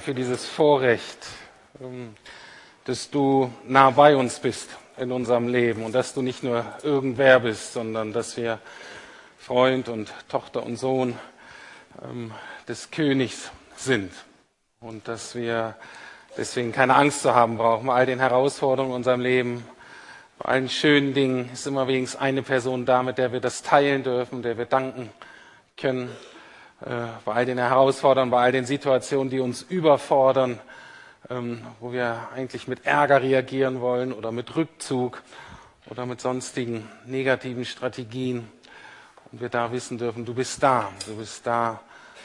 für dieses Vorrecht, ähm, dass du nah bei uns bist in unserem Leben und dass du nicht nur irgendwer bist, sondern dass wir Freund und Tochter und Sohn ähm, des Königs sind und dass wir deswegen keine Angst zu haben brauchen bei all den Herausforderungen in unserem Leben. Bei allen schönen Dingen ist immer wenigstens eine Person da, mit der wir das teilen dürfen, der wir danken können. Äh, bei all den Herausforderungen, bei all den Situationen, die uns überfordern, ähm, wo wir eigentlich mit Ärger reagieren wollen oder mit Rückzug oder mit sonstigen negativen Strategien. Und wir da wissen dürfen, du bist da, du bist da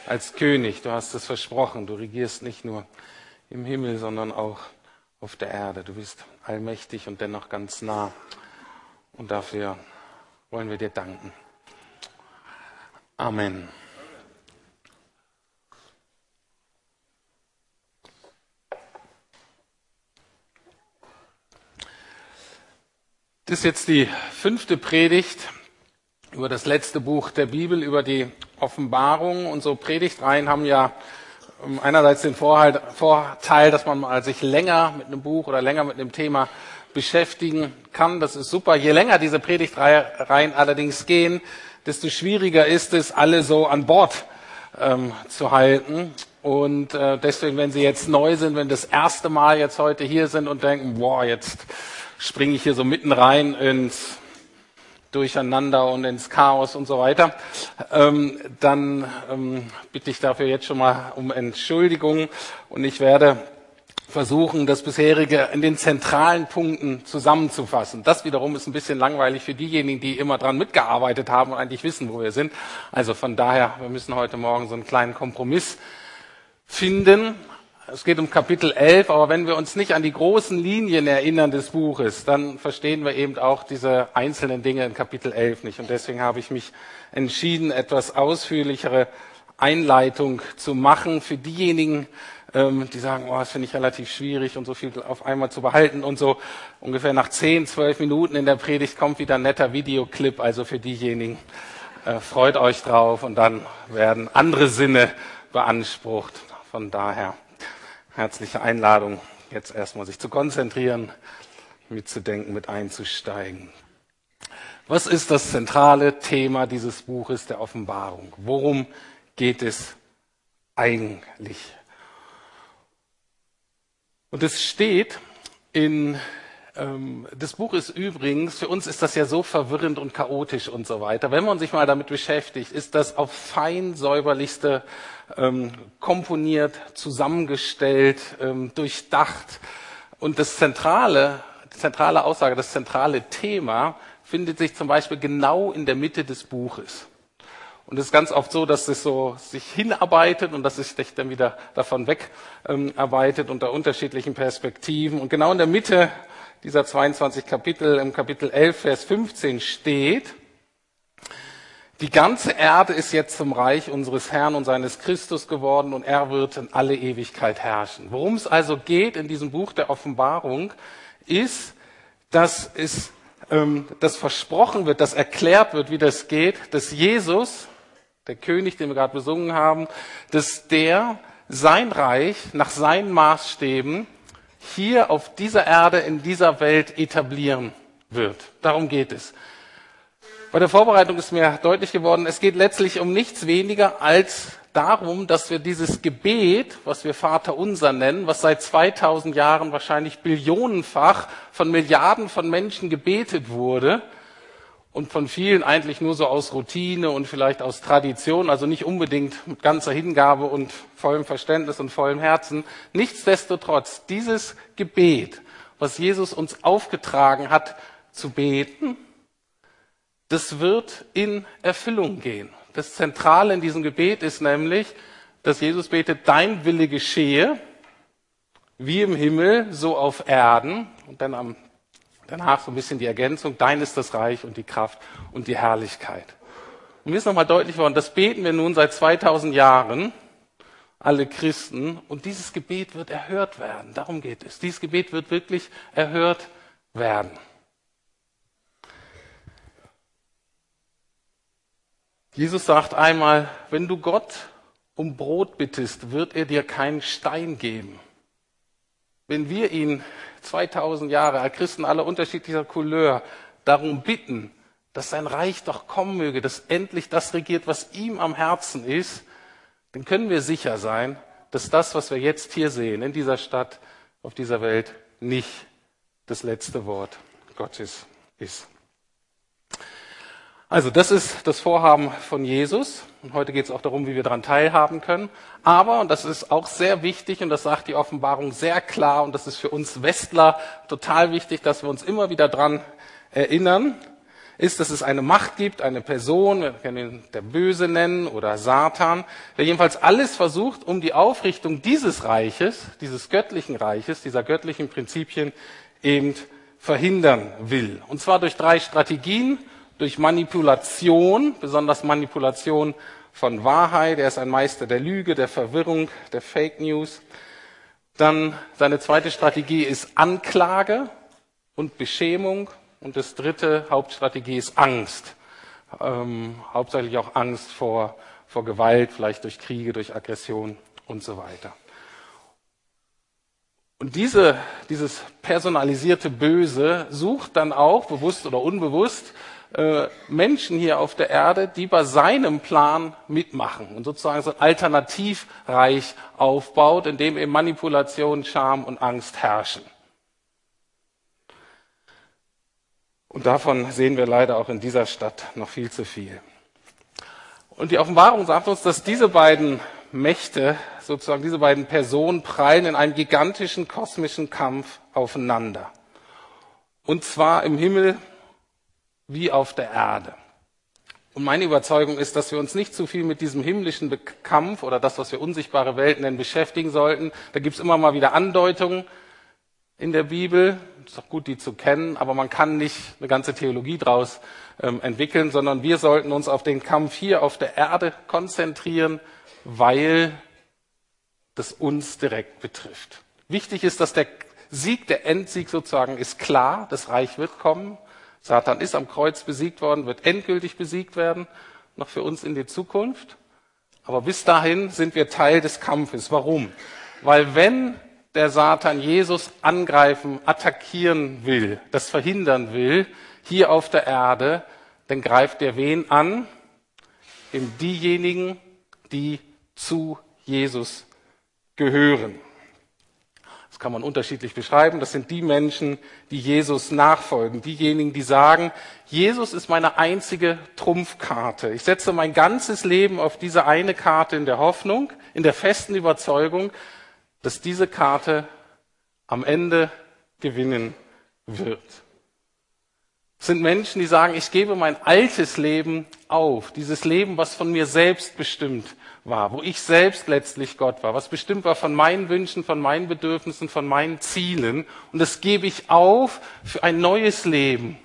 als König, du hast es versprochen, du regierst nicht nur im Himmel, sondern auch auf der Erde. Du bist allmächtig und dennoch ganz nah. Und dafür wollen wir dir danken. Amen. Das ist jetzt die fünfte Predigt über das letzte Buch der Bibel, über die Offenbarung. Und so Predigtreihen haben ja ähm, einerseits den Vorteil, dass man mal sich länger mit einem Buch oder länger mit einem Thema beschäftigen kann. Das ist super. Je länger diese Predigtreihen allerdings gehen, desto schwieriger ist es, alle so an Bord ähm, zu halten. Und äh, deswegen, wenn Sie jetzt neu sind, wenn das erste Mal jetzt heute hier sind und denken, boah, jetzt springe ich hier so mitten rein ins Durcheinander und ins Chaos und so weiter, ähm, dann ähm, bitte ich dafür jetzt schon mal um Entschuldigung und ich werde versuchen, das bisherige in den zentralen Punkten zusammenzufassen. Das wiederum ist ein bisschen langweilig für diejenigen, die immer dran mitgearbeitet haben und eigentlich wissen, wo wir sind. Also von daher, wir müssen heute Morgen so einen kleinen Kompromiss finden. Es geht um Kapitel 11, aber wenn wir uns nicht an die großen Linien erinnern des Buches, dann verstehen wir eben auch diese einzelnen Dinge in Kapitel 11 nicht. Und deswegen habe ich mich entschieden, etwas ausführlichere Einleitung zu machen für diejenigen, ähm, die sagen, oh, das finde ich relativ schwierig und so viel auf einmal zu behalten und so ungefähr nach 10, 12 Minuten in der Predigt kommt wieder ein netter Videoclip, also für diejenigen, äh, freut euch drauf und dann werden andere Sinne beansprucht. Von daher herzliche Einladung, jetzt erstmal sich zu konzentrieren, mitzudenken, mit einzusteigen. Was ist das zentrale Thema dieses Buches der Offenbarung? Worum geht es eigentlich? Und es steht in das Buch ist übrigens, für uns ist das ja so verwirrend und chaotisch und so weiter. Wenn man sich mal damit beschäftigt, ist das auf fein säuberlichste ähm, komponiert, zusammengestellt, ähm, durchdacht. Und das zentrale, die zentrale Aussage, das zentrale Thema findet sich zum Beispiel genau in der Mitte des Buches. Und es ist ganz oft so, dass es so sich hinarbeitet und dass es sich dann wieder davon wegarbeitet ähm, unter unterschiedlichen Perspektiven. Und genau in der Mitte dieser 22 Kapitel, im Kapitel 11, Vers 15 steht, die ganze Erde ist jetzt zum Reich unseres Herrn und seines Christus geworden und er wird in alle Ewigkeit herrschen. Worum es also geht in diesem Buch der Offenbarung, ist, dass es ähm, das versprochen wird, dass erklärt wird, wie das geht, dass Jesus, der König, den wir gerade besungen haben, dass der sein Reich nach seinen Maßstäben hier auf dieser Erde, in dieser Welt etablieren wird. Darum geht es. Bei der Vorbereitung ist mir deutlich geworden, es geht letztlich um nichts weniger als darum, dass wir dieses Gebet, was wir Vater unser nennen, was seit 2000 Jahren wahrscheinlich billionenfach von Milliarden von Menschen gebetet wurde, und von vielen eigentlich nur so aus Routine und vielleicht aus Tradition, also nicht unbedingt mit ganzer Hingabe und vollem Verständnis und vollem Herzen. Nichtsdestotrotz, dieses Gebet, was Jesus uns aufgetragen hat zu beten, das wird in Erfüllung gehen. Das Zentrale in diesem Gebet ist nämlich, dass Jesus betet, dein Wille geschehe, wie im Himmel, so auf Erden. Und dann am Danach so ein bisschen die Ergänzung, dein ist das Reich und die Kraft und die Herrlichkeit. Und mir ist nochmal deutlich worden, das beten wir nun seit 2000 Jahren, alle Christen, und dieses Gebet wird erhört werden. Darum geht es. Dieses Gebet wird wirklich erhört werden. Jesus sagt einmal, wenn du Gott um Brot bittest, wird er dir keinen Stein geben. Wenn wir ihn 2000 Jahre, Christen aller unterschiedlicher Couleur, darum bitten, dass sein Reich doch kommen möge, dass endlich das regiert, was ihm am Herzen ist, dann können wir sicher sein, dass das, was wir jetzt hier sehen, in dieser Stadt, auf dieser Welt, nicht das letzte Wort Gottes ist. Also das ist das Vorhaben von Jesus. Und heute geht es auch darum, wie wir daran teilhaben können. Aber, und das ist auch sehr wichtig, und das sagt die Offenbarung sehr klar, und das ist für uns Westler total wichtig, dass wir uns immer wieder daran erinnern, ist, dass es eine Macht gibt, eine Person, wir können ihn der Böse nennen oder Satan, der jedenfalls alles versucht, um die Aufrichtung dieses Reiches, dieses göttlichen Reiches, dieser göttlichen Prinzipien eben verhindern will. Und zwar durch drei Strategien durch Manipulation, besonders Manipulation von Wahrheit. Er ist ein Meister der Lüge, der Verwirrung, der Fake News. Dann seine zweite Strategie ist Anklage und Beschämung. Und das dritte Hauptstrategie ist Angst. Ähm, hauptsächlich auch Angst vor, vor Gewalt, vielleicht durch Kriege, durch Aggression und so weiter. Und diese, dieses personalisierte Böse sucht dann auch, bewusst oder unbewusst, äh, Menschen hier auf der Erde, die bei seinem Plan mitmachen und sozusagen so ein Alternativreich aufbaut, in dem eben Manipulation, Scham und Angst herrschen. Und davon sehen wir leider auch in dieser Stadt noch viel zu viel. Und die Offenbarung sagt uns, dass diese beiden Mächte, sozusagen diese beiden Personen, prallen in einem gigantischen kosmischen Kampf aufeinander. Und zwar im Himmel wie auf der Erde. Und meine Überzeugung ist, dass wir uns nicht zu viel mit diesem himmlischen Kampf oder das, was wir unsichtbare Welt nennen, beschäftigen sollten. Da gibt es immer mal wieder Andeutungen in der Bibel. Ist auch gut, die zu kennen, aber man kann nicht eine ganze Theologie draus ähm, entwickeln, sondern wir sollten uns auf den Kampf hier auf der Erde konzentrieren, weil das uns direkt betrifft. Wichtig ist, dass der Sieg, der Endsieg sozusagen ist klar, das Reich wird kommen. Satan ist am Kreuz besiegt worden, wird endgültig besiegt werden, noch für uns in die Zukunft. Aber bis dahin sind wir Teil des Kampfes. Warum? Weil wenn der Satan Jesus angreifen, attackieren will, das verhindern will, hier auf der Erde, dann greift er wen an? Eben diejenigen, die zu Jesus gehören. Das kann man unterschiedlich beschreiben. Das sind die Menschen, die Jesus nachfolgen. Diejenigen, die sagen, Jesus ist meine einzige Trumpfkarte. Ich setze mein ganzes Leben auf diese eine Karte in der Hoffnung, in der festen Überzeugung, dass diese Karte am Ende gewinnen wird. Es sind Menschen, die sagen, ich gebe mein altes Leben auf, dieses Leben, was von mir selbst bestimmt war, wo ich selbst letztlich Gott war, was bestimmt war von meinen Wünschen, von meinen Bedürfnissen, von meinen Zielen. Und das gebe ich auf für ein neues Leben,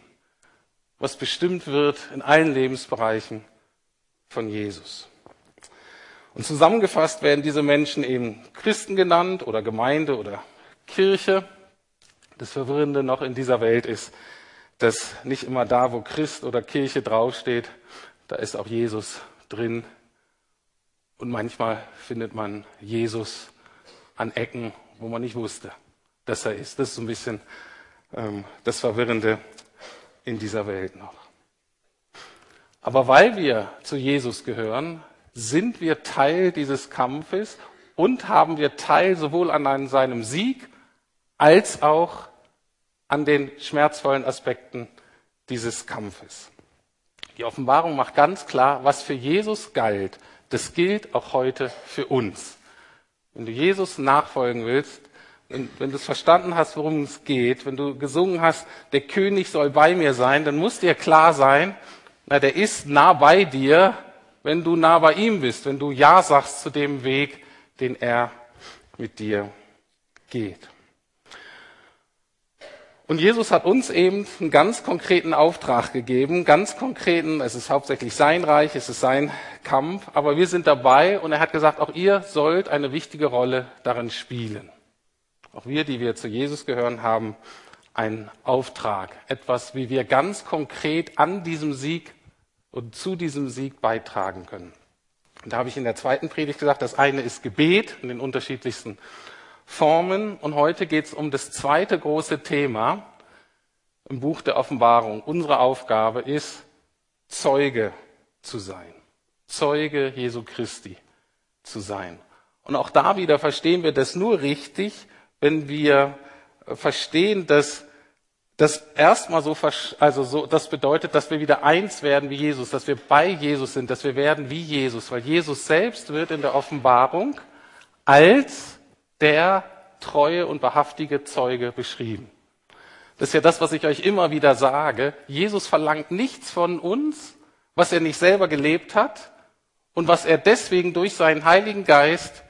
was bestimmt wird in allen Lebensbereichen von Jesus. Und zusammengefasst werden diese Menschen eben Christen genannt oder Gemeinde oder Kirche. Das Verwirrende noch in dieser Welt ist, dass nicht immer da, wo Christ oder Kirche draufsteht, da ist auch Jesus drin und manchmal findet man Jesus an Ecken, wo man nicht wusste, dass er ist. Das ist so ein bisschen ähm, das Verwirrende in dieser Welt noch. Aber weil wir zu Jesus gehören, sind wir Teil dieses Kampfes und haben wir Teil sowohl an seinem Sieg als auch an den schmerzvollen Aspekten dieses Kampfes. Die Offenbarung macht ganz klar, was für Jesus galt, das gilt auch heute für uns. Wenn du Jesus nachfolgen willst, wenn, wenn du es verstanden hast, worum es geht, wenn du gesungen hast, der König soll bei mir sein, dann muss dir klar sein, na, der ist nah bei dir, wenn du nah bei ihm bist, wenn du Ja sagst zu dem Weg, den er mit dir geht. Und Jesus hat uns eben einen ganz konkreten Auftrag gegeben, ganz konkreten, es ist hauptsächlich sein Reich, es ist sein Kampf, aber wir sind dabei und er hat gesagt, auch ihr sollt eine wichtige Rolle darin spielen. Auch wir, die wir zu Jesus gehören, haben einen Auftrag, etwas, wie wir ganz konkret an diesem Sieg und zu diesem Sieg beitragen können. Und da habe ich in der zweiten Predigt gesagt, das eine ist Gebet in den unterschiedlichsten Formen. Und heute geht es um das zweite große Thema im Buch der Offenbarung. Unsere Aufgabe ist, Zeuge zu sein. Zeuge Jesu Christi zu sein. Und auch da wieder verstehen wir das nur richtig, wenn wir verstehen, dass das erstmal so, also so, das bedeutet, dass wir wieder eins werden wie Jesus, dass wir bei Jesus sind, dass wir werden wie Jesus, weil Jesus selbst wird in der Offenbarung als der treue und wahrhaftige Zeuge beschrieben. Das ist ja das, was ich euch immer wieder sage. Jesus verlangt nichts von uns, was er nicht selber gelebt hat und was er deswegen durch seinen Heiligen Geist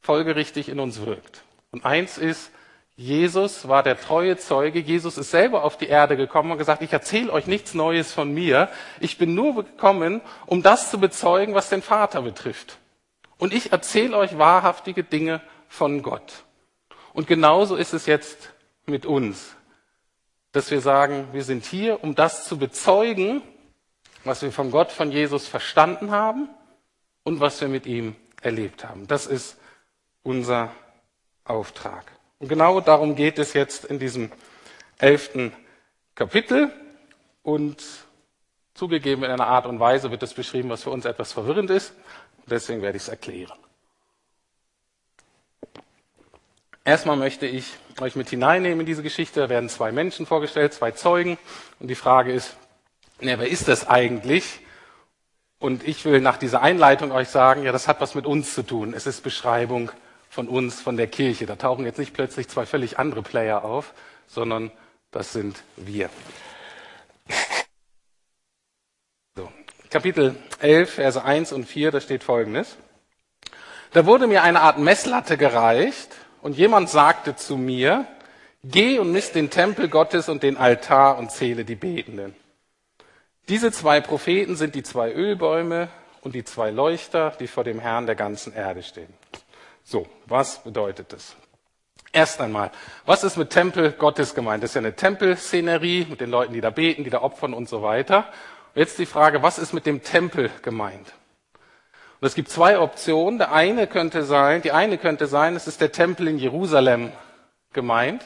folgerichtig in uns wirkt. Und eins ist, Jesus war der treue Zeuge. Jesus ist selber auf die Erde gekommen und gesagt, ich erzähle euch nichts Neues von mir. Ich bin nur gekommen, um das zu bezeugen, was den Vater betrifft. Und ich erzähle euch wahrhaftige Dinge von Gott. Und genauso ist es jetzt mit uns, dass wir sagen, wir sind hier, um das zu bezeugen, was wir von Gott, von Jesus verstanden haben und was wir mit ihm erlebt haben. Das ist unser Auftrag. Und genau darum geht es jetzt in diesem elften Kapitel. Und zugegeben in einer Art und Weise wird es beschrieben, was für uns etwas verwirrend ist. Deswegen werde ich es erklären. Erstmal möchte ich euch mit hineinnehmen in diese Geschichte. Da werden zwei Menschen vorgestellt, zwei Zeugen. Und die Frage ist, ja, wer ist das eigentlich? Und ich will nach dieser Einleitung euch sagen, ja, das hat was mit uns zu tun. Es ist Beschreibung von uns, von der Kirche. Da tauchen jetzt nicht plötzlich zwei völlig andere Player auf, sondern das sind wir. So, Kapitel 11, Verse 1 und 4, da steht Folgendes. Da wurde mir eine Art Messlatte gereicht und jemand sagte zu mir, geh und misst den Tempel Gottes und den Altar und zähle die Betenden. Diese zwei Propheten sind die zwei Ölbäume und die zwei Leuchter, die vor dem Herrn der ganzen Erde stehen. So, was bedeutet das? Erst einmal, was ist mit Tempel Gottes gemeint? Das ist ja eine Tempelszenerie mit den Leuten, die da beten, die da opfern und so weiter. jetzt die Frage, was ist mit dem Tempel gemeint? Und es gibt zwei Optionen. Der eine könnte sein, die eine könnte sein, es ist der Tempel in Jerusalem gemeint,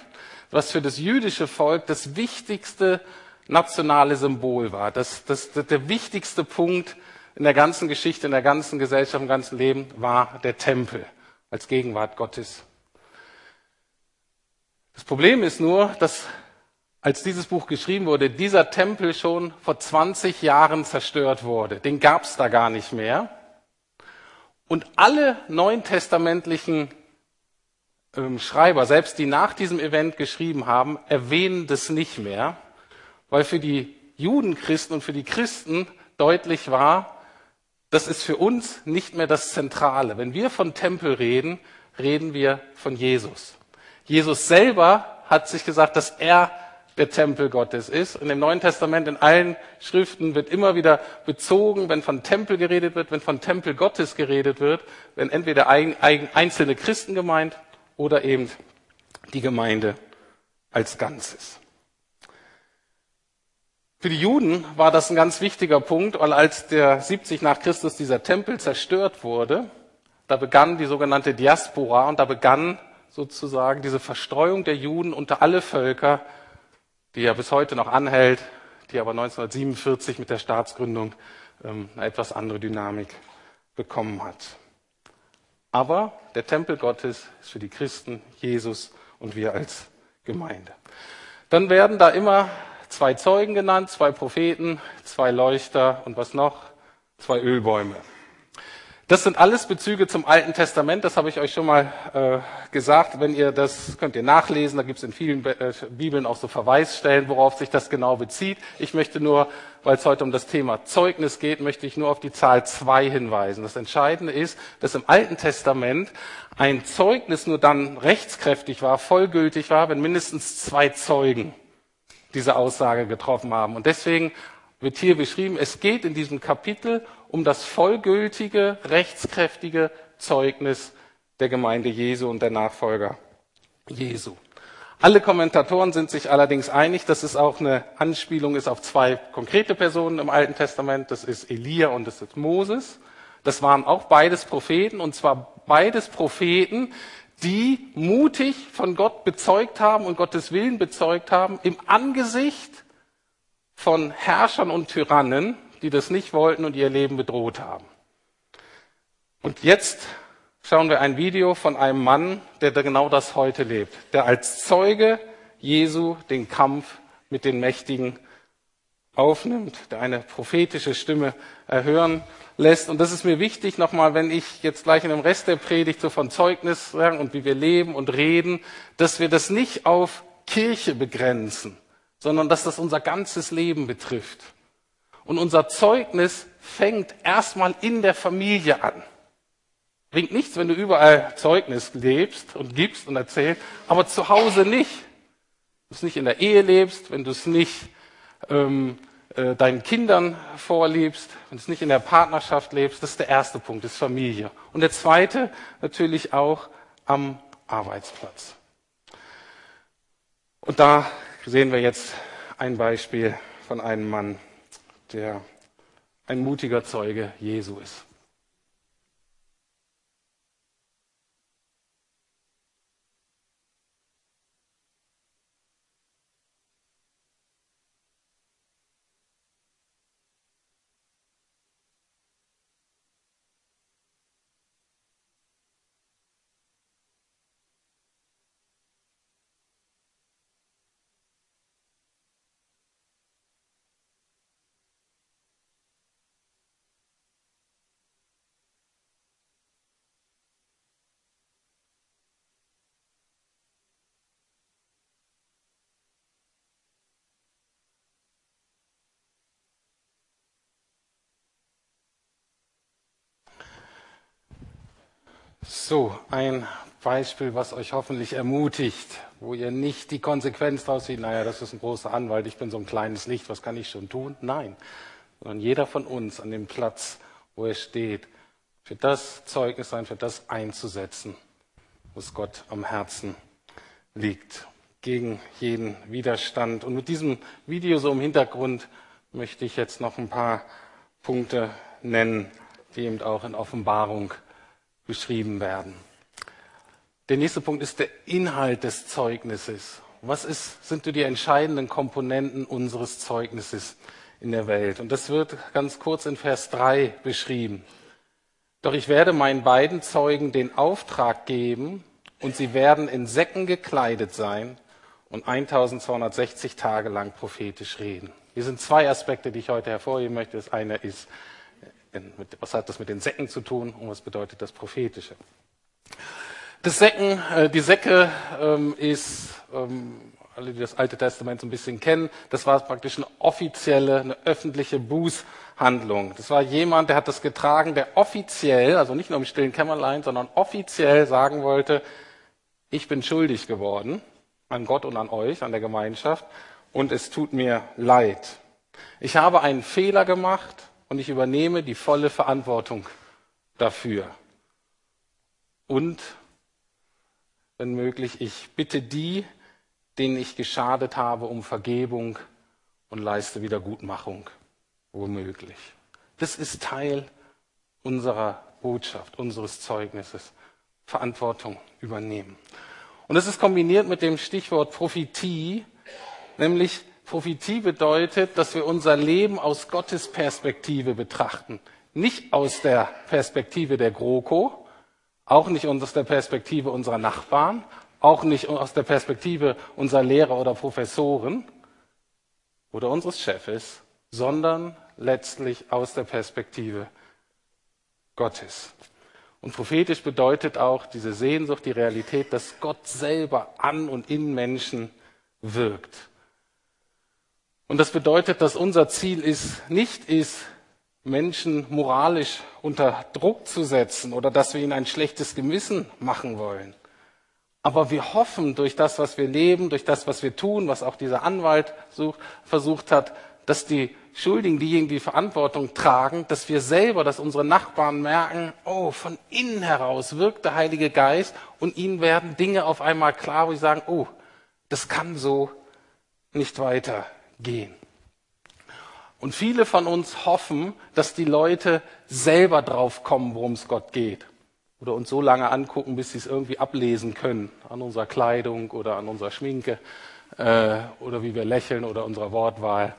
was für das jüdische Volk das wichtigste nationale Symbol war. Das, das, das, der wichtigste Punkt in der ganzen Geschichte, in der ganzen Gesellschaft, im ganzen Leben war der Tempel als Gegenwart Gottes. Das Problem ist nur, dass als dieses Buch geschrieben wurde, dieser Tempel schon vor 20 Jahren zerstört wurde. Den gab es da gar nicht mehr. Und alle neutestamentlichen ähm, Schreiber, selbst die nach diesem Event geschrieben haben, erwähnen das nicht mehr, weil für die Judenchristen und für die Christen deutlich war, das ist für uns nicht mehr das Zentrale. Wenn wir von Tempel reden, reden wir von Jesus. Jesus selber hat sich gesagt, dass er der Tempel Gottes ist. In dem Neuen Testament, in allen Schriften wird immer wieder bezogen, wenn von Tempel geredet wird, wenn von Tempel Gottes geredet wird, wenn entweder einzelne Christen gemeint oder eben die Gemeinde als Ganzes. Für die Juden war das ein ganz wichtiger Punkt, weil als der 70 nach Christus dieser Tempel zerstört wurde, da begann die sogenannte Diaspora und da begann sozusagen diese Verstreuung der Juden unter alle Völker, die ja bis heute noch anhält, die aber 1947 mit der Staatsgründung ähm, eine etwas andere Dynamik bekommen hat. Aber der Tempel Gottes ist für die Christen Jesus und wir als Gemeinde. Dann werden da immer zwei Zeugen genannt, zwei Propheten, zwei Leuchter und was noch? Zwei Ölbäume. Das sind alles Bezüge zum Alten Testament, das habe ich euch schon mal äh, gesagt. Wenn ihr das könnt ihr nachlesen, da gibt es in vielen äh, Bibeln auch so Verweisstellen, worauf sich das genau bezieht. Ich möchte nur, weil es heute um das Thema Zeugnis geht, möchte ich nur auf die Zahl zwei hinweisen. Das Entscheidende ist, dass im Alten Testament ein Zeugnis nur dann rechtskräftig war, vollgültig war, wenn mindestens zwei Zeugen diese Aussage getroffen haben. Und deswegen wird hier beschrieben, es geht in diesem Kapitel um das vollgültige, rechtskräftige Zeugnis der Gemeinde Jesu und der Nachfolger Jesu. Alle Kommentatoren sind sich allerdings einig, dass es auch eine Anspielung ist auf zwei konkrete Personen im Alten Testament. Das ist Elia und das ist Moses. Das waren auch beides Propheten, und zwar beides Propheten, die mutig von Gott bezeugt haben und Gottes Willen bezeugt haben im Angesicht von Herrschern und Tyrannen, die das nicht wollten und ihr Leben bedroht haben. Und jetzt schauen wir ein Video von einem Mann, der genau das heute lebt, der als Zeuge Jesu den Kampf mit den Mächtigen aufnimmt, der eine prophetische Stimme erhören lässt. Und das ist mir wichtig nochmal, wenn ich jetzt gleich in dem Rest der Predigt so von Zeugnis sagen und wie wir leben und reden, dass wir das nicht auf Kirche begrenzen, sondern dass das unser ganzes Leben betrifft. Und unser Zeugnis fängt erstmal in der Familie an. Bringt nichts, wenn du überall Zeugnis lebst und gibst und erzählst, aber zu Hause nicht. Wenn du es nicht in der Ehe lebst, wenn du es nicht ähm, äh, deinen Kindern vorliebst, wenn du es nicht in der Partnerschaft lebst, das ist der erste Punkt, ist Familie. Und der zweite natürlich auch am Arbeitsplatz. Und da sehen wir jetzt ein Beispiel von einem Mann, der ein mutiger Zeuge Jesu ist. So, ein Beispiel, was euch hoffentlich ermutigt, wo ihr nicht die Konsequenz daraus zieht, naja, das ist ein großer Anwalt, ich bin so ein kleines Licht, was kann ich schon tun? Nein, sondern jeder von uns an dem Platz, wo er steht, für das Zeugnis sein, für das einzusetzen, was Gott am Herzen liegt, gegen jeden Widerstand. Und mit diesem Video so im Hintergrund möchte ich jetzt noch ein paar Punkte nennen, die eben auch in Offenbarung beschrieben werden. Der nächste Punkt ist der Inhalt des Zeugnisses. Was ist, sind die entscheidenden Komponenten unseres Zeugnisses in der Welt? Und das wird ganz kurz in Vers 3 beschrieben. Doch ich werde meinen beiden Zeugen den Auftrag geben, und sie werden in Säcken gekleidet sein und 1260 Tage lang prophetisch reden. Hier sind zwei Aspekte, die ich heute hervorheben möchte. Das eine ist was hat das mit den Säcken zu tun und was bedeutet das Prophetische? Das Säcken, äh, die Säcke ähm, ist, ähm, alle, die das Alte Testament so ein bisschen kennen, das war praktisch eine offizielle, eine öffentliche Bußhandlung. Das war jemand, der hat das getragen, der offiziell, also nicht nur im stillen Kämmerlein, sondern offiziell sagen wollte, ich bin schuldig geworden an Gott und an euch, an der Gemeinschaft, und es tut mir leid. Ich habe einen Fehler gemacht und ich übernehme die volle Verantwortung dafür. Und, wenn möglich, ich bitte die, denen ich geschadet habe, um Vergebung und leiste Wiedergutmachung, womöglich. Das ist Teil unserer Botschaft, unseres Zeugnisses. Verantwortung übernehmen. Und es ist kombiniert mit dem Stichwort Prophetie, nämlich Prophetie bedeutet, dass wir unser Leben aus Gottes Perspektive betrachten. Nicht aus der Perspektive der GroKo, auch nicht aus der Perspektive unserer Nachbarn, auch nicht aus der Perspektive unserer Lehrer oder Professoren oder unseres Chefes, sondern letztlich aus der Perspektive Gottes. Und prophetisch bedeutet auch diese Sehnsucht, die Realität, dass Gott selber an und in Menschen wirkt. Und das bedeutet, dass unser Ziel ist, nicht ist, Menschen moralisch unter Druck zu setzen oder dass wir ihnen ein schlechtes Gewissen machen wollen. Aber wir hoffen durch das, was wir leben, durch das, was wir tun, was auch dieser Anwalt such, versucht hat, dass die Schuldigen, diejenigen, die Verantwortung tragen, dass wir selber, dass unsere Nachbarn merken, oh, von innen heraus wirkt der Heilige Geist und ihnen werden Dinge auf einmal klar, wo sie sagen, oh, das kann so nicht weiter gehen. Und viele von uns hoffen, dass die Leute selber drauf kommen, worum es Gott geht. Oder uns so lange angucken, bis sie es irgendwie ablesen können. An unserer Kleidung oder an unserer Schminke äh, oder wie wir lächeln oder unserer Wortwahl.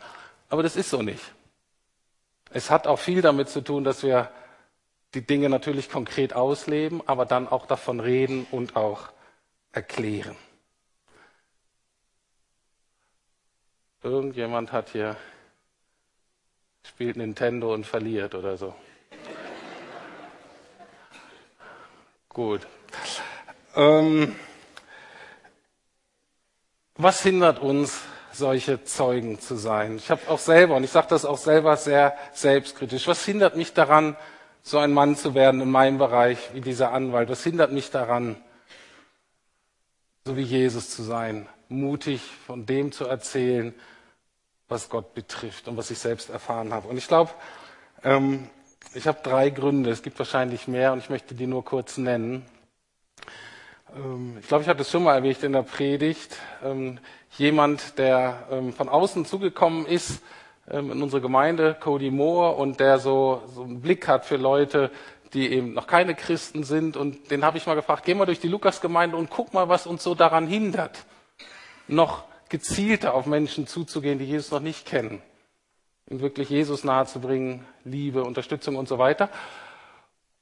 Aber das ist so nicht. Es hat auch viel damit zu tun, dass wir die Dinge natürlich konkret ausleben, aber dann auch davon reden und auch erklären. Irgendjemand hat hier spielt Nintendo und verliert oder so. Gut. Ähm, was hindert uns, solche Zeugen zu sein? Ich habe auch selber, und ich sage das auch selber sehr selbstkritisch, was hindert mich daran, so ein Mann zu werden in meinem Bereich wie dieser Anwalt? Was hindert mich daran, so wie Jesus zu sein, mutig von dem zu erzählen, was Gott betrifft und was ich selbst erfahren habe. Und ich glaube, ähm, ich habe drei Gründe. Es gibt wahrscheinlich mehr und ich möchte die nur kurz nennen. Ähm, ich glaube, ich hatte es schon mal erwähnt in der Predigt. Ähm, jemand, der ähm, von außen zugekommen ist in unsere Gemeinde, Cody Moore, und der so, so einen Blick hat für Leute, die eben noch keine Christen sind. Und den habe ich mal gefragt, geh mal durch die Lukasgemeinde und guck mal, was uns so daran hindert, noch gezielter auf Menschen zuzugehen, die Jesus noch nicht kennen. Ihm wirklich Jesus nahezubringen, Liebe, Unterstützung und so weiter.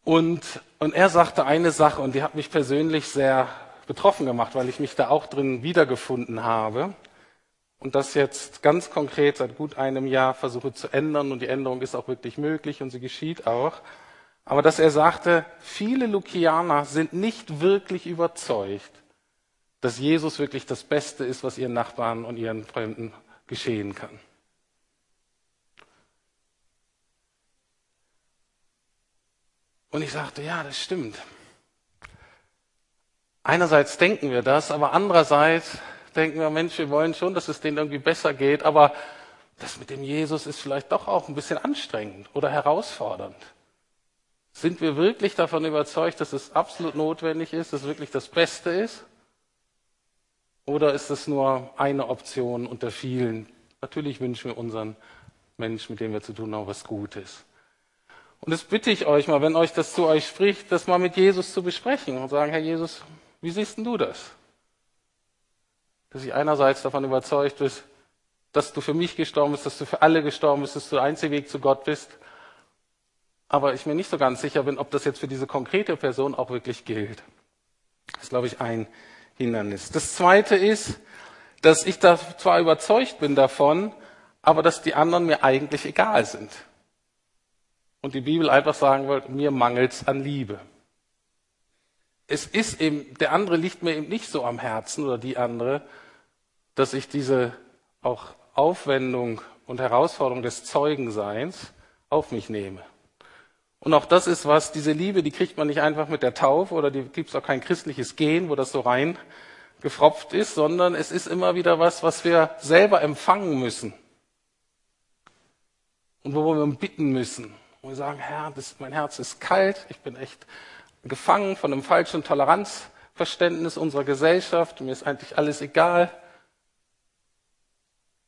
Und, und er sagte eine Sache, und die hat mich persönlich sehr betroffen gemacht, weil ich mich da auch drin wiedergefunden habe. Und das jetzt ganz konkret seit gut einem Jahr versuche zu ändern. Und die Änderung ist auch wirklich möglich und sie geschieht auch. Aber dass er sagte, viele Lukianer sind nicht wirklich überzeugt, dass Jesus wirklich das Beste ist, was ihren Nachbarn und ihren Fremden geschehen kann. Und ich sagte, ja, das stimmt. Einerseits denken wir das, aber andererseits denken wir, Mensch, wir wollen schon, dass es denen irgendwie besser geht, aber das mit dem Jesus ist vielleicht doch auch ein bisschen anstrengend oder herausfordernd. Sind wir wirklich davon überzeugt, dass es absolut notwendig ist, dass es wirklich das Beste ist? Oder ist es nur eine Option unter vielen? Natürlich wünschen wir unseren Menschen, mit denen wir zu tun haben, was Gutes. Und das bitte ich euch mal, wenn euch das zu euch spricht, das mal mit Jesus zu besprechen und sagen, Herr Jesus, wie siehst denn du das? Dass ich einerseits davon überzeugt bist, dass du für mich gestorben bist, dass du für alle gestorben bist, dass du der einzige Weg zu Gott bist. Aber ich mir nicht so ganz sicher bin, ob das jetzt für diese konkrete Person auch wirklich gilt. Das ist, glaube ich, ein Hindernis. Das zweite ist, dass ich da zwar überzeugt bin davon, aber dass die anderen mir eigentlich egal sind. Und die Bibel einfach sagen wollte, mir mangelt's an Liebe. Es ist eben, der andere liegt mir eben nicht so am Herzen oder die andere, dass ich diese auch Aufwendung und Herausforderung des Zeugenseins auf mich nehme. Und auch das ist was, diese Liebe, die kriegt man nicht einfach mit der Taufe oder die gibt es auch kein christliches Gen, wo das so rein gefropft ist, sondern es ist immer wieder was, was wir selber empfangen müssen. Und wo wir bitten müssen. Und wir sagen, Herr, das, mein Herz ist kalt, ich bin echt gefangen von einem falschen Toleranzverständnis unserer Gesellschaft, mir ist eigentlich alles egal.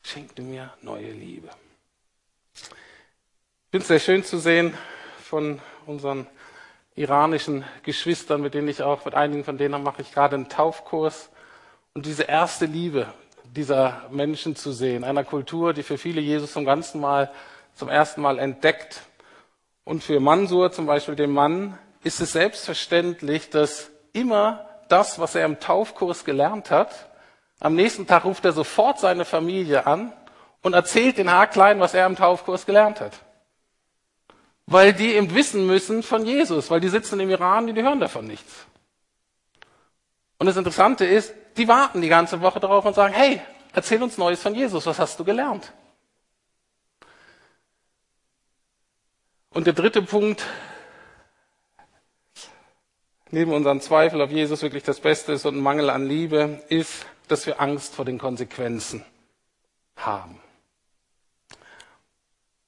Schenk du mir neue Liebe. Ich finde es sehr schön zu sehen, von unseren iranischen Geschwistern, mit denen ich auch, mit einigen von denen mache ich gerade einen Taufkurs. Und diese erste Liebe dieser Menschen zu sehen, einer Kultur, die für viele Jesus zum ganzen Mal, zum ersten Mal entdeckt. Und für Mansur, zum Beispiel dem Mann, ist es selbstverständlich, dass immer das, was er im Taufkurs gelernt hat, am nächsten Tag ruft er sofort seine Familie an und erzählt den Haarkleinen, was er im Taufkurs gelernt hat weil die eben wissen müssen von Jesus, weil die sitzen im Iran und die hören davon nichts. Und das Interessante ist, die warten die ganze Woche darauf und sagen, hey, erzähl uns Neues von Jesus, was hast du gelernt? Und der dritte Punkt, neben unserem Zweifel, ob Jesus wirklich das Beste ist und Mangel an Liebe, ist, dass wir Angst vor den Konsequenzen haben.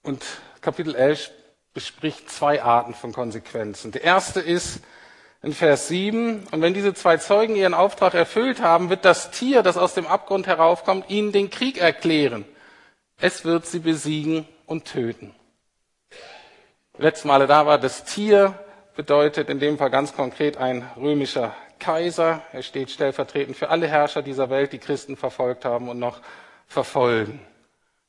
Und Kapitel 11 bespricht zwei Arten von Konsequenzen. Die erste ist in Vers 7, und wenn diese zwei Zeugen ihren Auftrag erfüllt haben, wird das Tier, das aus dem Abgrund heraufkommt, ihnen den Krieg erklären. Es wird sie besiegen und töten. Letztes Male da war das Tier bedeutet in dem Fall ganz konkret ein römischer Kaiser. Er steht stellvertretend für alle Herrscher dieser Welt, die Christen verfolgt haben und noch verfolgen.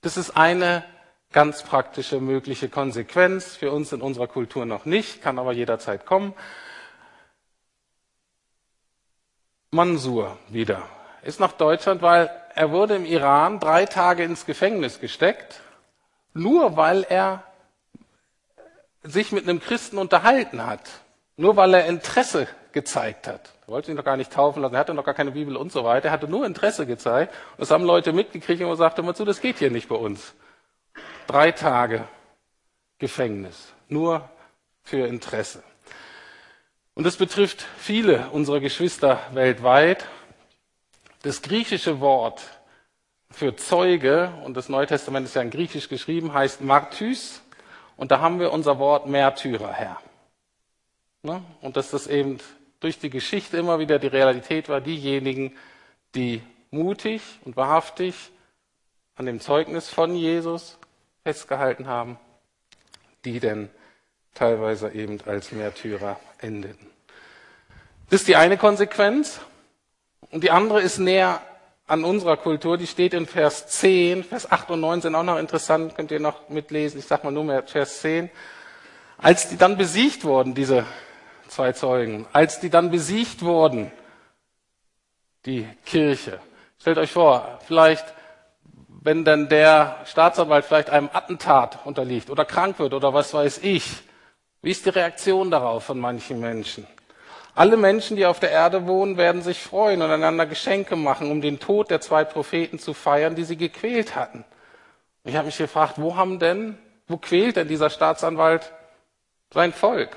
Das ist eine ganz praktische mögliche Konsequenz, für uns in unserer Kultur noch nicht, kann aber jederzeit kommen. Mansur wieder ist nach Deutschland, weil er wurde im Iran drei Tage ins Gefängnis gesteckt, nur weil er sich mit einem Christen unterhalten hat, nur weil er Interesse gezeigt hat. Er wollte sich noch gar nicht taufen lassen, er hatte noch gar keine Bibel und so weiter, er hatte nur Interesse gezeigt. Und das haben Leute mitgekriegt und gesagt, immer zu, das geht hier nicht bei uns. Drei Tage Gefängnis, nur für Interesse. Und das betrifft viele unserer Geschwister weltweit. Das griechische Wort für Zeuge, und das Neue Testament ist ja in Griechisch geschrieben, heißt Martys. Und da haben wir unser Wort Märtyrer her. Ne? Und dass das eben durch die Geschichte immer wieder die Realität war, diejenigen, die mutig und wahrhaftig an dem Zeugnis von Jesus festgehalten haben, die denn teilweise eben als Märtyrer endeten. Das ist die eine Konsequenz. Und die andere ist näher an unserer Kultur. Die steht in Vers 10. Vers 8 und 9 sind auch noch interessant. Könnt ihr noch mitlesen. Ich sage mal nur mehr Vers 10. Als die dann besiegt wurden, diese zwei Zeugen, als die dann besiegt wurden, die Kirche. Stellt euch vor, vielleicht, wenn dann der Staatsanwalt vielleicht einem Attentat unterliegt oder krank wird oder was weiß ich, wie ist die Reaktion darauf von manchen Menschen? Alle Menschen, die auf der Erde wohnen, werden sich freuen und einander Geschenke machen, um den Tod der zwei Propheten zu feiern, die sie gequält hatten. Ich habe mich gefragt, wo haben denn, wo quält denn dieser Staatsanwalt sein Volk?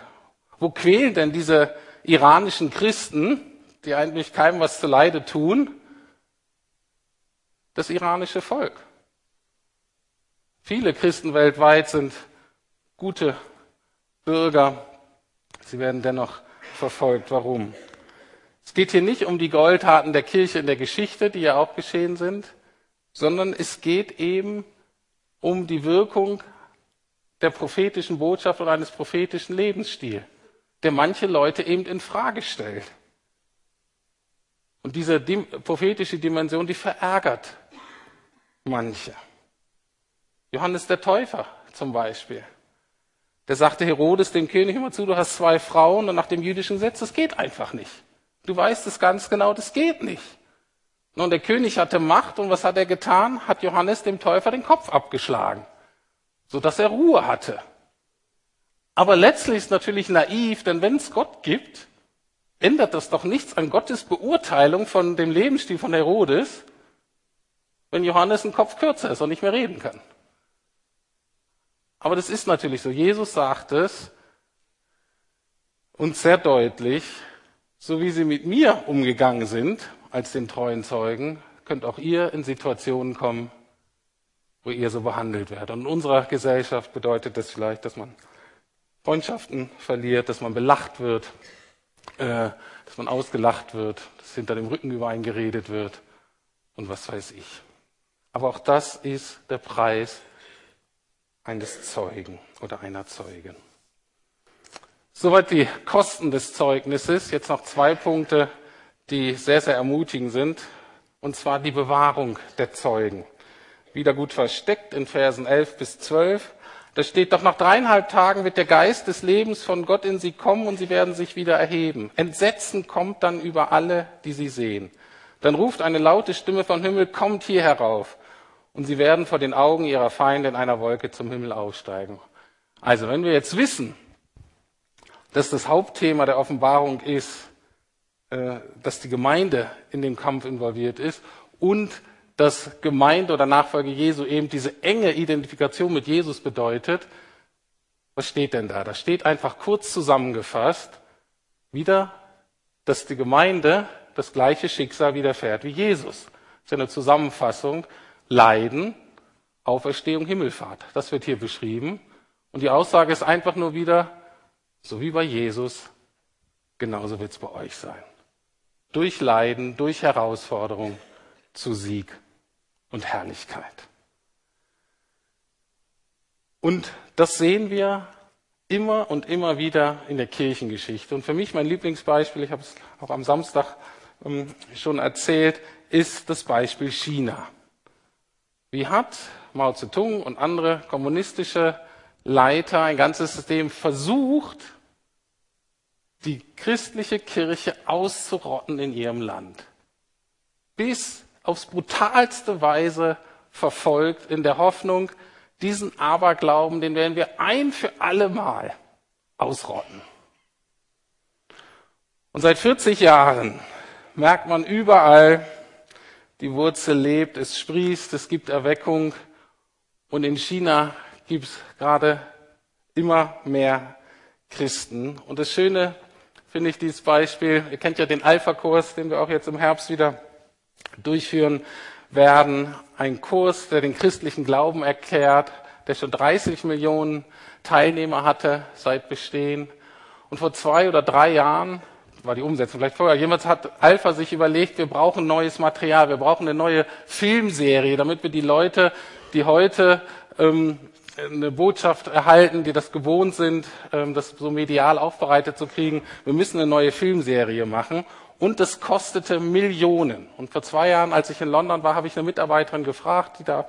Wo quälen denn diese iranischen Christen, die eigentlich keinem was zu Leide tun, das iranische Volk? Viele Christen weltweit sind gute Bürger. Sie werden dennoch verfolgt. Warum? Es geht hier nicht um die Goldtaten der Kirche in der Geschichte, die ja auch geschehen sind, sondern es geht eben um die Wirkung der prophetischen Botschaft oder eines prophetischen Lebensstils der manche Leute eben in Frage stellt. Und diese prophetische Dimension, die verärgert manche. Johannes der Täufer zum Beispiel. Der sagte Herodes dem König immer zu, du hast zwei Frauen und nach dem jüdischen Gesetz, das geht einfach nicht. Du weißt es ganz genau, das geht nicht. Nun, der König hatte Macht und was hat er getan? Hat Johannes dem Täufer den Kopf abgeschlagen, sodass er Ruhe hatte. Aber letztlich ist natürlich naiv, denn wenn es Gott gibt, ändert das doch nichts an Gottes Beurteilung von dem Lebensstil von Herodes, wenn Johannes ein Kopf kürzer ist und nicht mehr reden kann. Aber das ist natürlich so. Jesus sagt es uns sehr deutlich, so wie sie mit mir umgegangen sind als den treuen Zeugen, könnt auch ihr in Situationen kommen, wo ihr so behandelt werdet. Und in unserer Gesellschaft bedeutet das vielleicht, dass man Freundschaften verliert, dass man belacht wird, äh, dass man ausgelacht wird, dass hinter dem Rücken über einen geredet wird und was weiß ich. Aber auch das ist der Preis eines Zeugen oder einer Zeugin. Soweit die Kosten des Zeugnisses. Jetzt noch zwei Punkte, die sehr, sehr ermutigend sind. Und zwar die Bewahrung der Zeugen. Wieder gut versteckt in Versen 11 bis 12. Da steht doch, nach dreieinhalb Tagen wird der Geist des Lebens von Gott in sie kommen und sie werden sich wieder erheben. Entsetzen kommt dann über alle, die sie sehen. Dann ruft eine laute Stimme vom Himmel, kommt hier herauf. Und sie werden vor den Augen ihrer Feinde in einer Wolke zum Himmel aufsteigen. Also, wenn wir jetzt wissen, dass das Hauptthema der Offenbarung ist, äh, dass die Gemeinde in dem Kampf involviert ist und dass Gemeinde oder Nachfolge Jesu eben diese enge Identifikation mit Jesus bedeutet, was steht denn da? Da steht einfach kurz zusammengefasst wieder, dass die Gemeinde das gleiche Schicksal widerfährt wie Jesus. Das ist eine Zusammenfassung. Leiden, Auferstehung, Himmelfahrt. Das wird hier beschrieben. Und die Aussage ist einfach nur wieder, so wie bei Jesus, genauso wird es bei euch sein. Durch Leiden, durch Herausforderung zu Sieg und Herrlichkeit. Und das sehen wir immer und immer wieder in der Kirchengeschichte. Und für mich mein Lieblingsbeispiel, ich habe es auch am Samstag ähm, schon erzählt, ist das Beispiel China. Wie hat Mao Zedong und andere kommunistische Leiter ein ganzes System versucht, die christliche Kirche auszurotten in ihrem Land? Bis aufs brutalste Weise verfolgt, in der Hoffnung, diesen Aberglauben, den werden wir ein für alle Mal ausrotten. Und seit 40 Jahren merkt man überall, die Wurzel lebt, es sprießt, es gibt Erweckung. Und in China gibt es gerade immer mehr Christen. Und das Schöne finde ich dieses Beispiel, ihr kennt ja den Alpha-Kurs, den wir auch jetzt im Herbst wieder durchführen werden. Ein Kurs, der den christlichen Glauben erklärt, der schon 30 Millionen Teilnehmer hatte seit Bestehen. Und vor zwei oder drei Jahren war die Umsetzung vielleicht vorher. Jemand hat Alpha sich überlegt, wir brauchen neues Material, wir brauchen eine neue Filmserie, damit wir die Leute, die heute ähm, eine Botschaft erhalten, die das gewohnt sind, ähm, das so medial aufbereitet zu kriegen. Wir müssen eine neue Filmserie machen. Und das kostete Millionen. Und vor zwei Jahren, als ich in London war, habe ich eine Mitarbeiterin gefragt, die da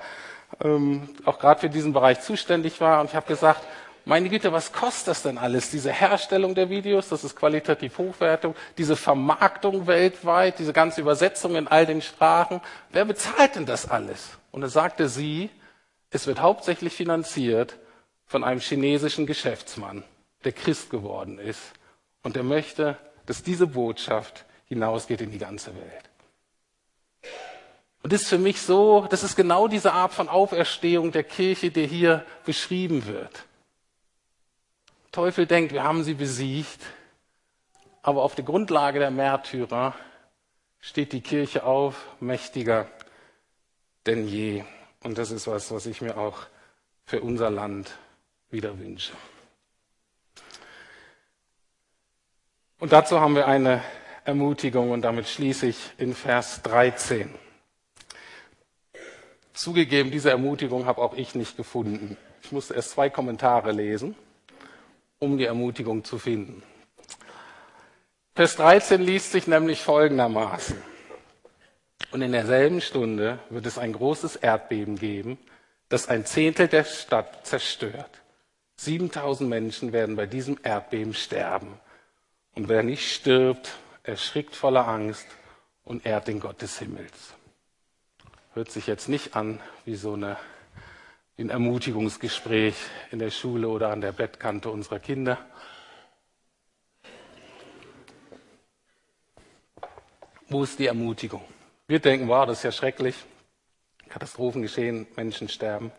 ähm, auch gerade für diesen Bereich zuständig war. Und ich habe gesagt, meine Güte, was kostet das denn alles? Diese Herstellung der Videos, das ist qualitativ hochwertig, diese Vermarktung weltweit, diese ganze Übersetzung in all den Sprachen. Wer bezahlt denn das alles? Und da sagte sie, es wird hauptsächlich finanziert von einem chinesischen Geschäftsmann, der Christ geworden ist und der möchte, dass diese Botschaft hinausgeht in die ganze Welt. Und das ist für mich so, das ist genau diese Art von Auferstehung der Kirche, die hier beschrieben wird. Teufel denkt, wir haben sie besiegt, aber auf der Grundlage der Märtyrer steht die Kirche auf, mächtiger denn je. Und das ist was, was ich mir auch für unser Land wieder wünsche. Und dazu haben wir eine Ermutigung und damit schließe ich in Vers 13. Zugegeben, diese Ermutigung habe auch ich nicht gefunden. Ich musste erst zwei Kommentare lesen um die Ermutigung zu finden. Vers 13 liest sich nämlich folgendermaßen. Und in derselben Stunde wird es ein großes Erdbeben geben, das ein Zehntel der Stadt zerstört. 7000 Menschen werden bei diesem Erdbeben sterben. Und wer nicht stirbt, erschrickt voller Angst und ehrt den Gott des Himmels. Hört sich jetzt nicht an wie so eine ein Ermutigungsgespräch in der Schule oder an der Bettkante unserer Kinder. Wo ist die Ermutigung? Wir denken, wow, das ist ja schrecklich. Katastrophen geschehen, Menschen sterben.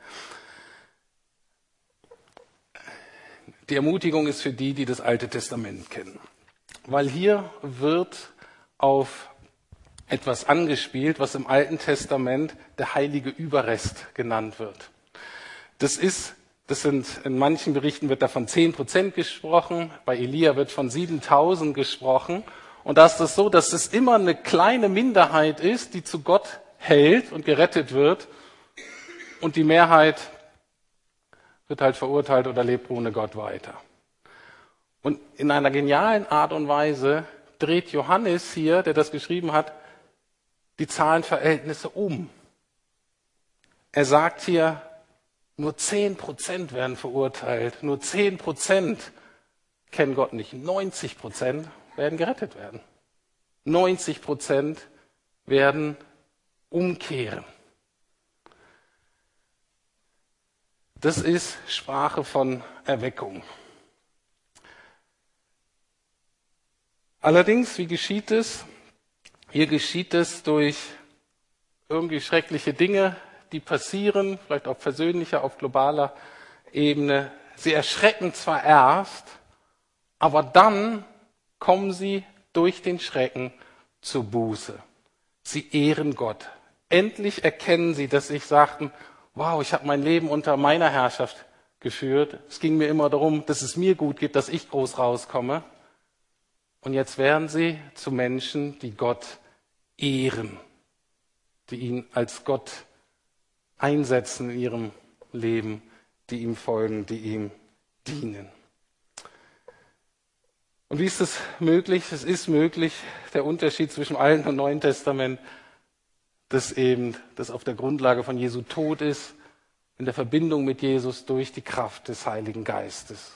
Die Ermutigung ist für die, die das Alte Testament kennen. Weil hier wird auf etwas angespielt, was im Alten Testament der heilige Überrest genannt wird. Das ist, das sind, in manchen Berichten wird da von 10 Prozent gesprochen, bei Elia wird von 7000 gesprochen. Und da ist das so, dass es immer eine kleine Minderheit ist, die zu Gott hält und gerettet wird. Und die Mehrheit wird halt verurteilt oder lebt ohne Gott weiter. Und in einer genialen Art und Weise dreht Johannes hier, der das geschrieben hat, die Zahlenverhältnisse um. Er sagt hier, nur zehn Prozent werden verurteilt. Nur zehn Prozent kennen Gott nicht. 90 Prozent werden gerettet werden. 90 Prozent werden umkehren. Das ist Sprache von Erweckung. Allerdings, wie geschieht es? Hier geschieht es durch irgendwie schreckliche Dinge, die passieren, vielleicht auf persönlicher, auf globaler Ebene. Sie erschrecken zwar erst, aber dann kommen sie durch den Schrecken zur Buße. Sie ehren Gott. Endlich erkennen sie, dass sie sagten, wow, ich habe mein Leben unter meiner Herrschaft geführt. Es ging mir immer darum, dass es mir gut geht, dass ich groß rauskomme. Und jetzt werden sie zu Menschen, die Gott ehren, die ihn als Gott einsetzen in ihrem Leben, die ihm folgen, die ihm dienen. Und wie ist es möglich? Es ist möglich, der Unterschied zwischen Alten und Neuen Testament, dass eben das auf der Grundlage von Jesu Tod ist, in der Verbindung mit Jesus durch die Kraft des Heiligen Geistes.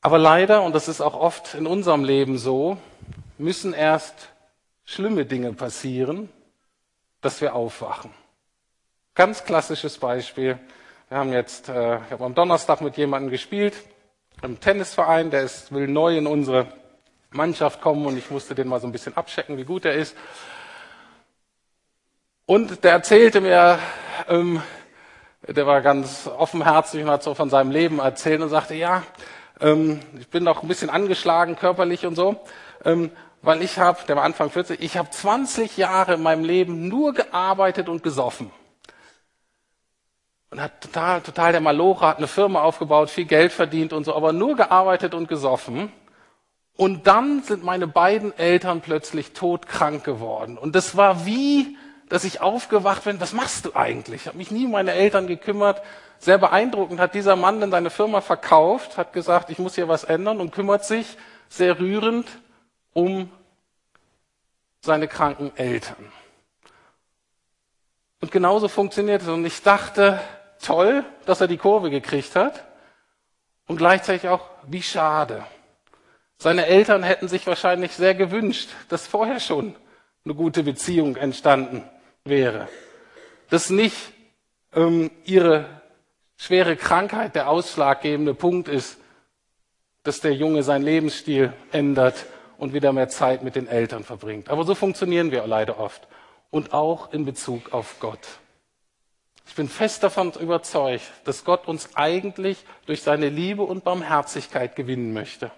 Aber leider, und das ist auch oft in unserem Leben so, müssen erst schlimme Dinge passieren, dass wir aufwachen. Ganz klassisches Beispiel. Wir haben jetzt, äh, ich habe am Donnerstag mit jemandem gespielt, im Tennisverein, der ist, will neu in unsere Mannschaft kommen und ich musste den mal so ein bisschen abchecken, wie gut er ist. Und der erzählte mir, ähm, der war ganz offenherzig und hat so von seinem Leben erzählt und sagte, ja, ähm, ich bin noch ein bisschen angeschlagen körperlich und so, ähm, weil ich habe, der war Anfang 40, ich habe 20 Jahre in meinem Leben nur gearbeitet und gesoffen. Und hat total, total der Malocher, hat eine Firma aufgebaut, viel Geld verdient und so, aber nur gearbeitet und gesoffen. Und dann sind meine beiden Eltern plötzlich todkrank geworden. Und das war wie, dass ich aufgewacht bin, was machst du eigentlich? Ich habe mich nie um meine Eltern gekümmert. Sehr beeindruckend hat dieser Mann dann seine Firma verkauft, hat gesagt, ich muss hier was ändern und kümmert sich sehr rührend um seine kranken Eltern. Und genauso funktioniert es. Und ich dachte, toll, dass er die Kurve gekriegt hat. Und gleichzeitig auch, wie schade. Seine Eltern hätten sich wahrscheinlich sehr gewünscht, dass vorher schon eine gute Beziehung entstanden wäre. Dass nicht ähm, ihre schwere Krankheit der ausschlaggebende Punkt ist, dass der Junge seinen Lebensstil ändert und wieder mehr Zeit mit den Eltern verbringt. Aber so funktionieren wir leider oft. Und auch in Bezug auf Gott. Ich bin fest davon überzeugt, dass Gott uns eigentlich durch seine Liebe und Barmherzigkeit gewinnen möchte.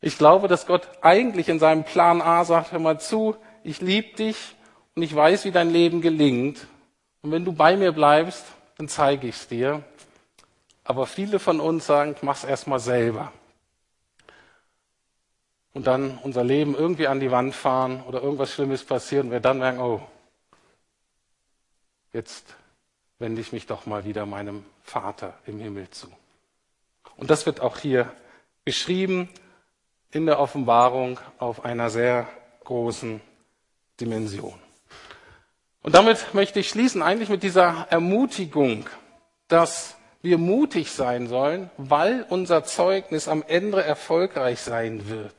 Ich glaube, dass Gott eigentlich in seinem Plan A sagt, hör mal zu, ich liebe dich und ich weiß, wie dein Leben gelingt. Und wenn du bei mir bleibst, dann zeige ich es dir. Aber viele von uns sagen, mach's erst mal selber. Und dann unser Leben irgendwie an die Wand fahren oder irgendwas Schlimmes passiert und wir dann merken, oh, jetzt wende ich mich doch mal wieder meinem Vater im Himmel zu. Und das wird auch hier beschrieben in der Offenbarung auf einer sehr großen Dimension. Und damit möchte ich schließen, eigentlich mit dieser Ermutigung, dass wir mutig sein sollen, weil unser Zeugnis am Ende erfolgreich sein wird.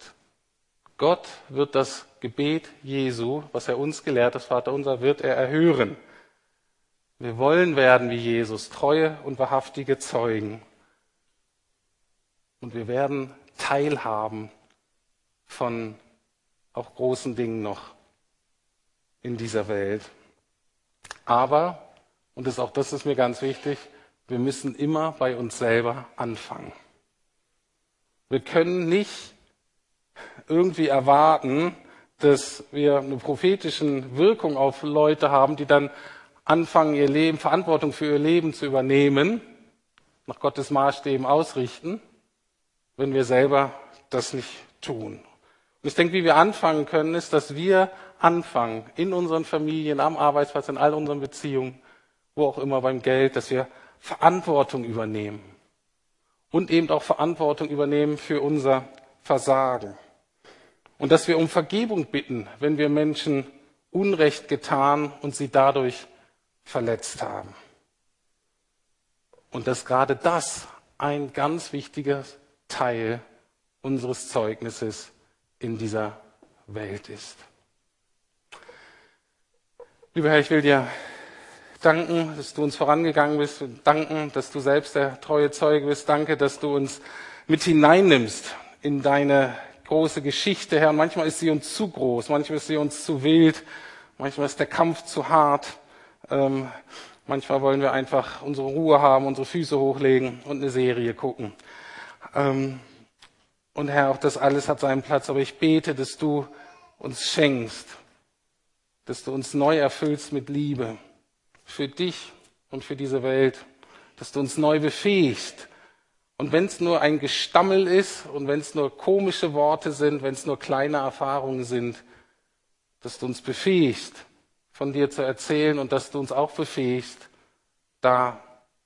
Gott wird das Gebet Jesu, was er uns gelehrt hat, Vater unser, wird er erhören. Wir wollen werden wie Jesus, treue und wahrhaftige Zeugen. Und wir werden teilhaben von auch großen Dingen noch in dieser Welt. Aber, und das, auch das ist mir ganz wichtig, wir müssen immer bei uns selber anfangen. Wir können nicht irgendwie erwarten, dass wir eine prophetische Wirkung auf Leute haben, die dann anfangen, ihr Leben, Verantwortung für ihr Leben zu übernehmen, nach Gottes Maßstäben ausrichten, wenn wir selber das nicht tun. Und ich denke, wie wir anfangen können, ist, dass wir anfangen, in unseren Familien, am Arbeitsplatz, in all unseren Beziehungen, wo auch immer beim Geld, dass wir Verantwortung übernehmen. Und eben auch Verantwortung übernehmen für unser Versagen. Und dass wir um Vergebung bitten, wenn wir Menschen Unrecht getan und sie dadurch verletzt haben. Und dass gerade das ein ganz wichtiger Teil unseres Zeugnisses in dieser Welt ist. Lieber Herr, ich will dir danken, dass du uns vorangegangen bist, danken, dass du selbst der treue Zeuge bist. Danke, dass du uns mit hineinnimmst in deine große Geschichte, Herr. Und manchmal ist sie uns zu groß, manchmal ist sie uns zu wild, manchmal ist der Kampf zu hart. Ähm, manchmal wollen wir einfach unsere Ruhe haben, unsere Füße hochlegen und eine Serie gucken. Ähm, und Herr, auch das alles hat seinen Platz. Aber ich bete, dass du uns schenkst, dass du uns neu erfüllst mit Liebe für dich und für diese Welt, dass du uns neu befähigst. Und wenn es nur ein Gestammel ist und wenn es nur komische Worte sind, wenn es nur kleine Erfahrungen sind, dass du uns befähigst, von dir zu erzählen und dass du uns auch befähigst, da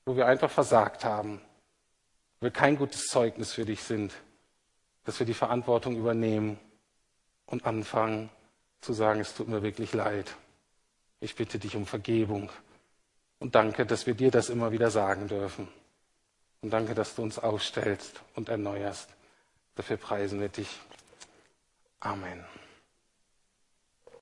wo wir einfach versagt haben, wo wir kein gutes Zeugnis für dich sind, dass wir die Verantwortung übernehmen und anfangen zu sagen, es tut mir wirklich leid. Ich bitte dich um Vergebung und danke, dass wir dir das immer wieder sagen dürfen. Und danke, dass du uns aufstellst und erneuerst. Dafür preisen wir dich. Amen.